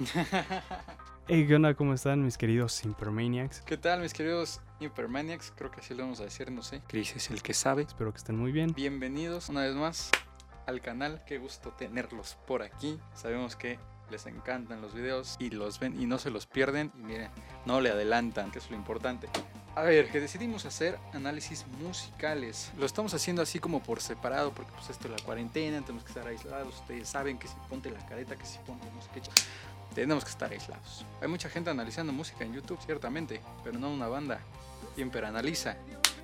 Hey, ¿qué onda? ¿Cómo están mis queridos Simpermaniacs? ¿Qué tal, mis queridos Hypermaniacs? Creo que así lo vamos a decir, no sé. Chris es el que sabe. Espero que estén muy bien. Bienvenidos una vez más al canal. Qué gusto tenerlos por aquí. Sabemos que les encantan los videos y los ven y no se los pierden. Y miren, no le adelantan, que es lo importante. A ver, que decidimos hacer análisis musicales. Lo estamos haciendo así como por separado, porque pues esto es la cuarentena, tenemos que estar aislados. Ustedes saben que si ponte la careta, que si ponte no sé qué. Tenemos que estar aislados. Hay mucha gente analizando música en YouTube, ciertamente, pero no una banda. Siempre analiza.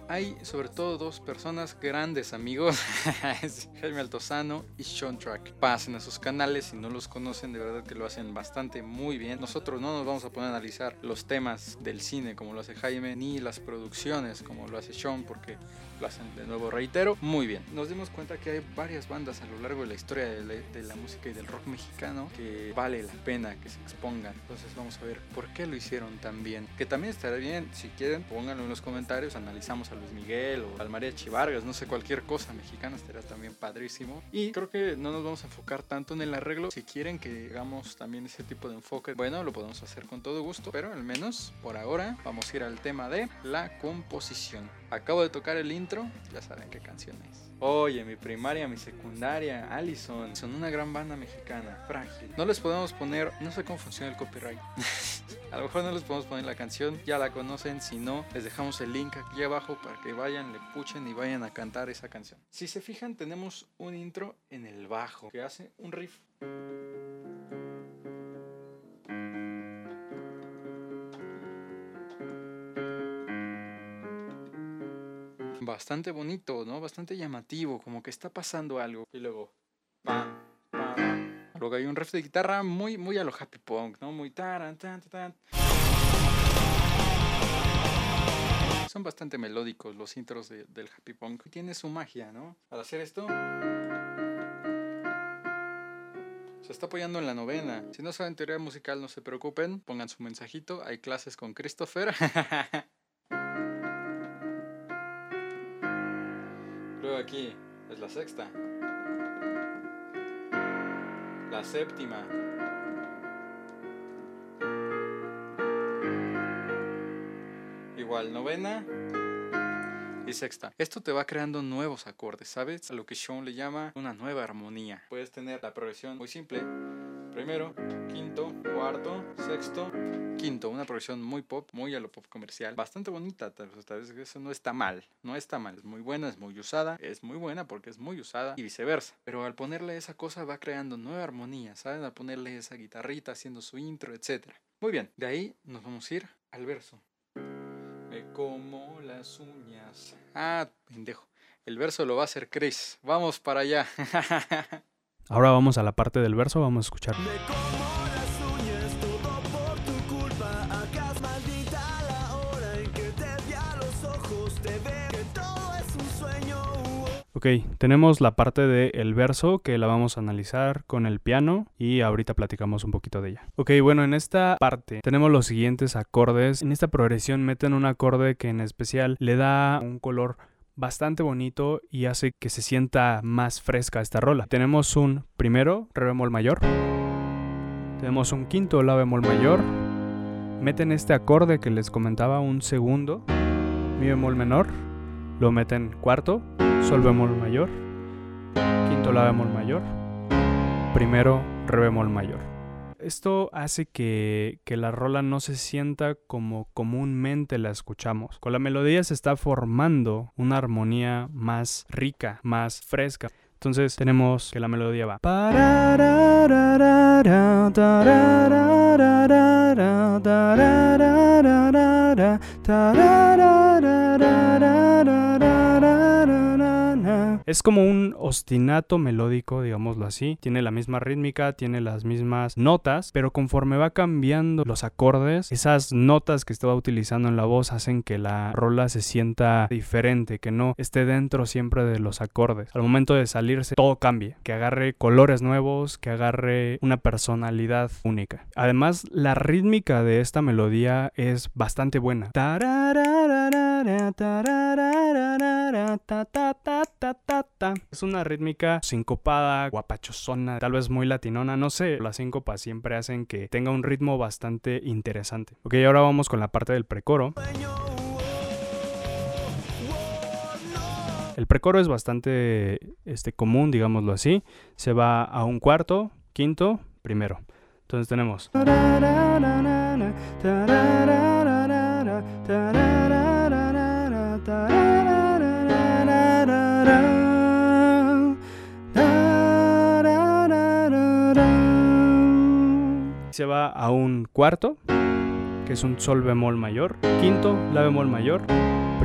Hay sobre todo dos personas, grandes amigos, Jaime Altozano y Sean Track. Pasen a sus canales, si no los conocen, de verdad que lo hacen bastante muy bien. Nosotros no nos vamos a poner a analizar los temas del cine como lo hace Jaime, ni las producciones como lo hace Sean, porque lo hacen de nuevo, reitero, muy bien. Nos dimos cuenta que hay varias bandas a lo largo de la historia de la, de la música y del rock mexicano que vale la pena que se expongan. Entonces vamos a ver por qué lo hicieron tan bien. Que también estará bien, si quieren, pónganlo en los comentarios, analizamos a Luis Miguel o al Mariachi Vargas, no sé, cualquier cosa mexicana estaría también padrísimo. Y creo que no nos vamos a enfocar tanto en el arreglo. Si quieren que hagamos también ese tipo de enfoque, bueno, lo podemos hacer con todo gusto, pero al menos por ahora vamos a ir al tema de la composición. Acabo de tocar el intro, ya saben qué canción es. Oye, mi primaria, mi secundaria, Allison, son una gran banda mexicana, frágil. No les podemos poner, no sé cómo funciona el copyright. a lo mejor no les podemos poner la canción, ya la conocen, si no, les dejamos el link aquí abajo para que vayan, le puchen y vayan a cantar esa canción. Si se fijan, tenemos un intro en el bajo que hace un riff. bastante bonito, ¿no? Bastante llamativo, como que está pasando algo. Y luego, pam. Luego hay un riff de guitarra muy, muy a lo happy punk, ¿no? Muy taran, tan, tan, Son bastante melódicos los intros de, del happy punk. Tiene su magia, ¿no? Al hacer esto... Se está apoyando en la novena. Si no saben teoría musical, no se preocupen. Pongan su mensajito. Hay clases con Christopher. Luego aquí es la sexta. La séptima. Igual novena y sexta. Esto te va creando nuevos acordes, ¿sabes? A lo que Sean le llama una nueva armonía. Puedes tener la progresión muy simple. Primero, quinto, cuarto, sexto, quinto. Una progresión muy pop, muy a lo pop comercial. Bastante bonita, tal vez eso no está mal. No está mal, es muy buena, es muy usada. Es muy buena porque es muy usada y viceversa. Pero al ponerle esa cosa va creando nueva armonía, ¿saben? Al ponerle esa guitarrita haciendo su intro, etc. Muy bien, de ahí nos vamos a ir al verso. Me como las uñas. Ah, pendejo. El verso lo va a hacer Chris. Vamos para allá. Ahora vamos a la parte del verso, vamos a escuchar. Me como Tenemos la parte del verso que la vamos a analizar con el piano y ahorita platicamos un poquito de ella. Ok, bueno, en esta parte tenemos los siguientes acordes. En esta progresión meten un acorde que en especial le da un color bastante bonito y hace que se sienta más fresca esta rola. Tenemos un primero, re bemol mayor. Tenemos un quinto, la bemol mayor. Meten este acorde que les comentaba, un segundo, mi bemol menor. Lo meten cuarto, sol bemol mayor. Quinto, la bemol mayor. Primero, re bemol mayor. Esto hace que, que, la rola no se sienta como comúnmente la escuchamos. Con la melodía se está formando una armonía más rica, más fresca. Entonces tenemos que la melodía va. Es como un ostinato melódico, digámoslo así. Tiene la misma rítmica, tiene las mismas notas, pero conforme va cambiando los acordes, esas notas que estaba utilizando en la voz hacen que la rola se sienta diferente, que no esté dentro siempre de los acordes. Al momento de salirse, todo cambia, que agarre colores nuevos, que agarre una personalidad única. Además, la rítmica de esta melodía es bastante buena. Es una rítmica sincopada, guapachosona, tal vez muy latinona, no sé. Las síncopas siempre hacen que tenga un ritmo bastante interesante. Ok, ahora vamos con la parte del precoro. El precoro es bastante este, común, digámoslo así. Se va a un cuarto, quinto, primero. Entonces tenemos. Se va a un cuarto, que es un sol bemol mayor, quinto, la bemol mayor,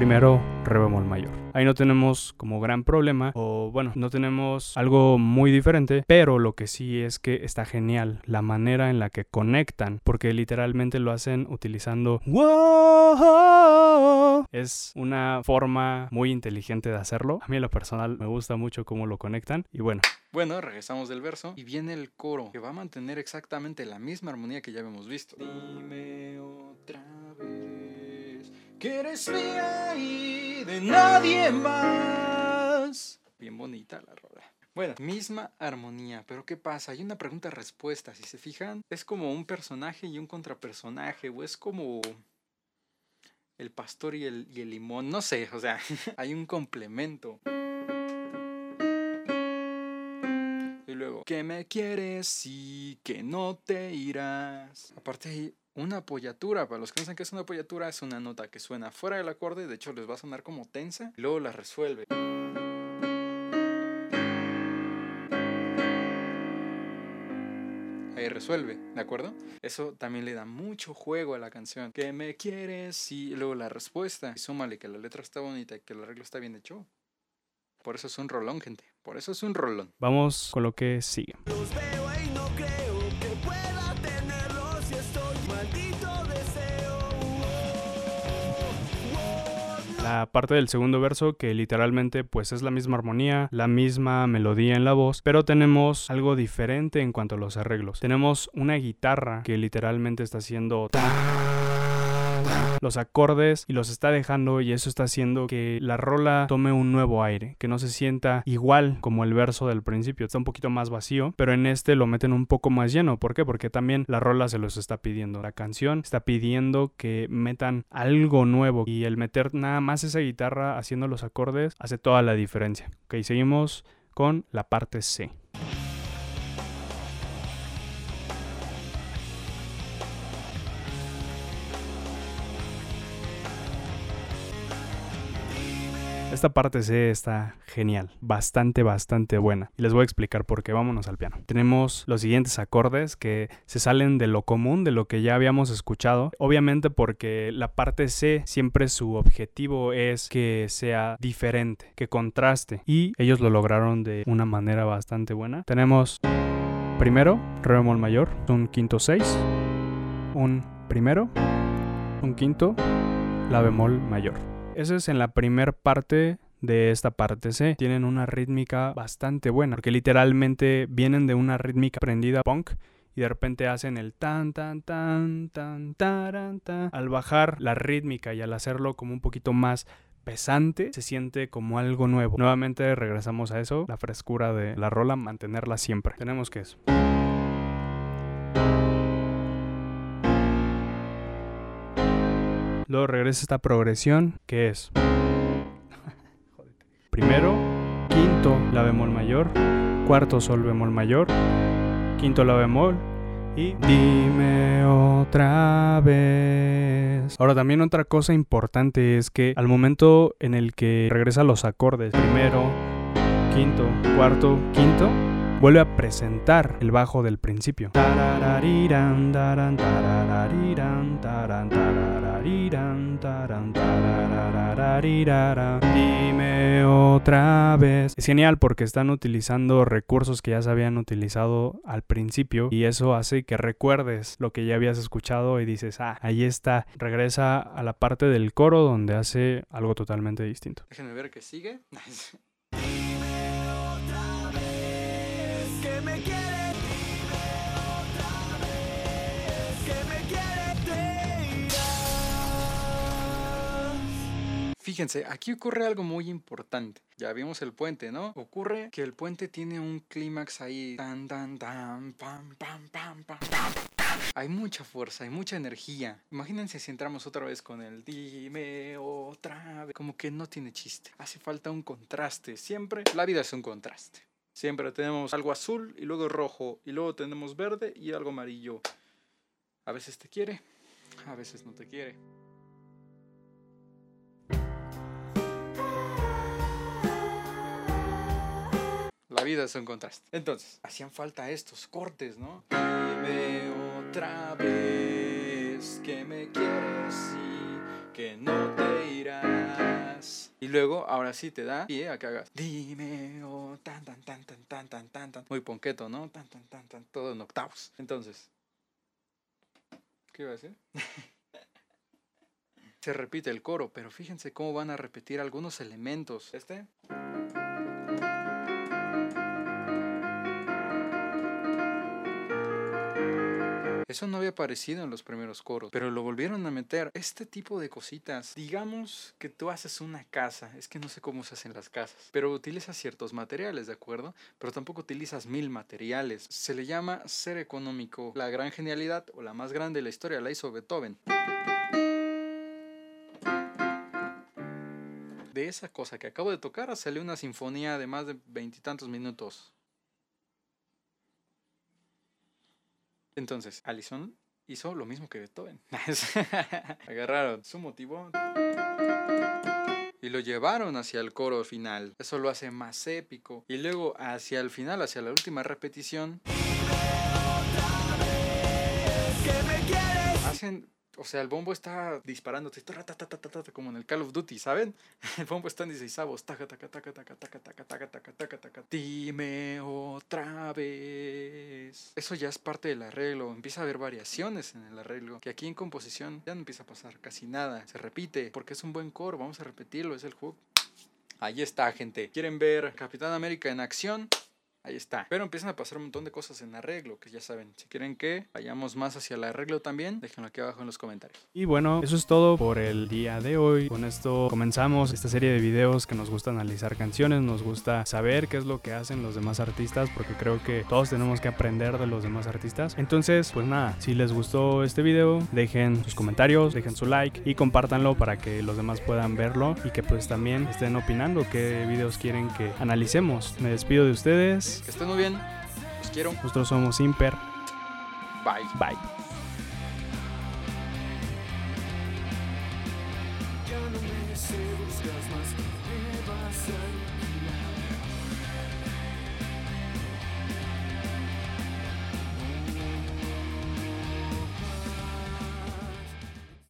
primero, re bemol mayor. Ahí no tenemos como gran problema o bueno, no tenemos algo muy diferente, pero lo que sí es que está genial la manera en la que conectan, porque literalmente lo hacen utilizando wow. Es una forma muy inteligente de hacerlo. A mí en lo personal me gusta mucho cómo lo conectan y bueno, Bueno, regresamos del verso y viene el coro que va a mantener exactamente la misma armonía que ya habíamos visto. Dime que eres mía y de nadie más. Bien bonita la rola. Bueno, misma armonía, pero ¿qué pasa? Hay una pregunta-respuesta, si se fijan, es como un personaje y un contrapersonaje, o es como el pastor y el, limón, no sé, o sea, hay un complemento. Y luego, que me quieres y que no te irás. Aparte una apoyatura. Para los que no saben qué es una apoyatura, es una nota que suena fuera del acorde. De hecho, les va a sonar como tensa. Y luego la resuelve. Ahí resuelve, ¿de acuerdo? Eso también le da mucho juego a la canción. Que me quieres y luego la respuesta. Y súmale que la letra está bonita y que el arreglo está bien hecho. Por eso es un rolón, gente. Por eso es un rolón. vamos con lo que sigue. Los veo y no creo La parte del segundo verso que literalmente pues es la misma armonía, la misma melodía en la voz, pero tenemos algo diferente en cuanto a los arreglos. Tenemos una guitarra que literalmente está haciendo los acordes y los está dejando y eso está haciendo que la rola tome un nuevo aire, que no se sienta igual como el verso del principio, está un poquito más vacío, pero en este lo meten un poco más lleno, ¿por qué? Porque también la rola se los está pidiendo, la canción está pidiendo que metan algo nuevo y el meter nada más esa guitarra haciendo los acordes hace toda la diferencia. Ok, seguimos con la parte C. Esta parte C está genial, bastante, bastante buena. Y les voy a explicar por qué. Vámonos al piano. Tenemos los siguientes acordes que se salen de lo común, de lo que ya habíamos escuchado. Obviamente porque la parte C siempre su objetivo es que sea diferente, que contraste. Y ellos lo lograron de una manera bastante buena. Tenemos primero, re bemol mayor, un quinto 6, un primero, un quinto, la bemol mayor. Ese es en la primer parte de esta parte C. Tienen una rítmica bastante buena, porque literalmente vienen de una rítmica aprendida punk y de repente hacen el tan tan tan tan taran, tan. Al bajar la rítmica y al hacerlo como un poquito más pesante, se siente como algo nuevo. Nuevamente regresamos a eso, la frescura de la rola, mantenerla siempre. Tenemos que eso. Luego regresa esta progresión que es primero, quinto, la bemol mayor, cuarto, sol bemol mayor, quinto, la bemol y dime otra vez. Ahora también otra cosa importante es que al momento en el que regresa los acordes, primero, quinto, cuarto, quinto, vuelve a presentar el bajo del principio. Dime otra vez. Es genial porque están utilizando recursos que ya se habían utilizado al principio y eso hace que recuerdes lo que ya habías escuchado y dices, ah, ahí está. Regresa a la parte del coro donde hace algo totalmente distinto. Déjenme ver qué sigue. Que me quiere, Fíjense, aquí ocurre algo muy importante. Ya vimos el puente, ¿no? Ocurre que el puente tiene un clímax ahí. Hay mucha fuerza, hay mucha energía. Imagínense si entramos otra vez con el dime otra vez. Como que no tiene chiste. Hace falta un contraste. Siempre la vida es un contraste. Siempre tenemos algo azul y luego rojo y luego tenemos verde y algo amarillo. A veces te quiere, a veces no te quiere. Vida es un contraste. Entonces, hacían falta estos cortes, ¿no? Dime otra vez que me quieres y que no te irás. Y luego, ahora sí te da pie a que hagas. Dime oh, tan tan tan tan tan tan tan tan. Muy ponqueto, ¿no? Tan tan tan tan. Todo en octavos. Entonces. ¿Qué iba a decir? Se repite el coro, pero fíjense cómo van a repetir algunos elementos. Este. Eso no había aparecido en los primeros coros, pero lo volvieron a meter. Este tipo de cositas. Digamos que tú haces una casa, es que no sé cómo se hacen las casas, pero utilizas ciertos materiales, ¿de acuerdo? Pero tampoco utilizas mil materiales. Se le llama ser económico. La gran genialidad o la más grande de la historia la hizo Beethoven. De esa cosa que acabo de tocar salió una sinfonía de más de veintitantos minutos. Entonces, Allison hizo lo mismo que Beethoven. Agarraron su motivo y lo llevaron hacia el coro final. Eso lo hace más épico. Y luego hacia el final, hacia la última repetición, Que me quieres. hacen... O sea, el bombo está disparándote como en el Call of Duty, ¿saben? El bombo está en 16 avos. Taca, taca, taca, taca, taca, taca, taca, taca, taca, taca. Dime otra vez. Eso ya es parte del arreglo. Empieza a haber variaciones en el arreglo. Que aquí en composición ya no empieza a pasar casi nada. Se repite porque es un buen coro. Vamos a repetirlo. Es el hook. Ahí está, gente. ¿Quieren ver Capitán América en acción? Ahí está. Pero empiezan a pasar un montón de cosas en arreglo, que ya saben. Si quieren que vayamos más hacia el arreglo también, déjenlo aquí abajo en los comentarios. Y bueno, eso es todo por el día de hoy. Con esto comenzamos esta serie de videos que nos gusta analizar canciones, nos gusta saber qué es lo que hacen los demás artistas, porque creo que todos tenemos que aprender de los demás artistas. Entonces, pues nada, si les gustó este video, dejen sus comentarios, dejen su like y compártanlo para que los demás puedan verlo y que pues también estén opinando qué videos quieren que analicemos. Me despido de ustedes. Que estén muy bien. Los quiero. Nosotros somos Imper. Bye. Bye. Ya no me Canım beni sevdiğiniz gazmaz Bir basen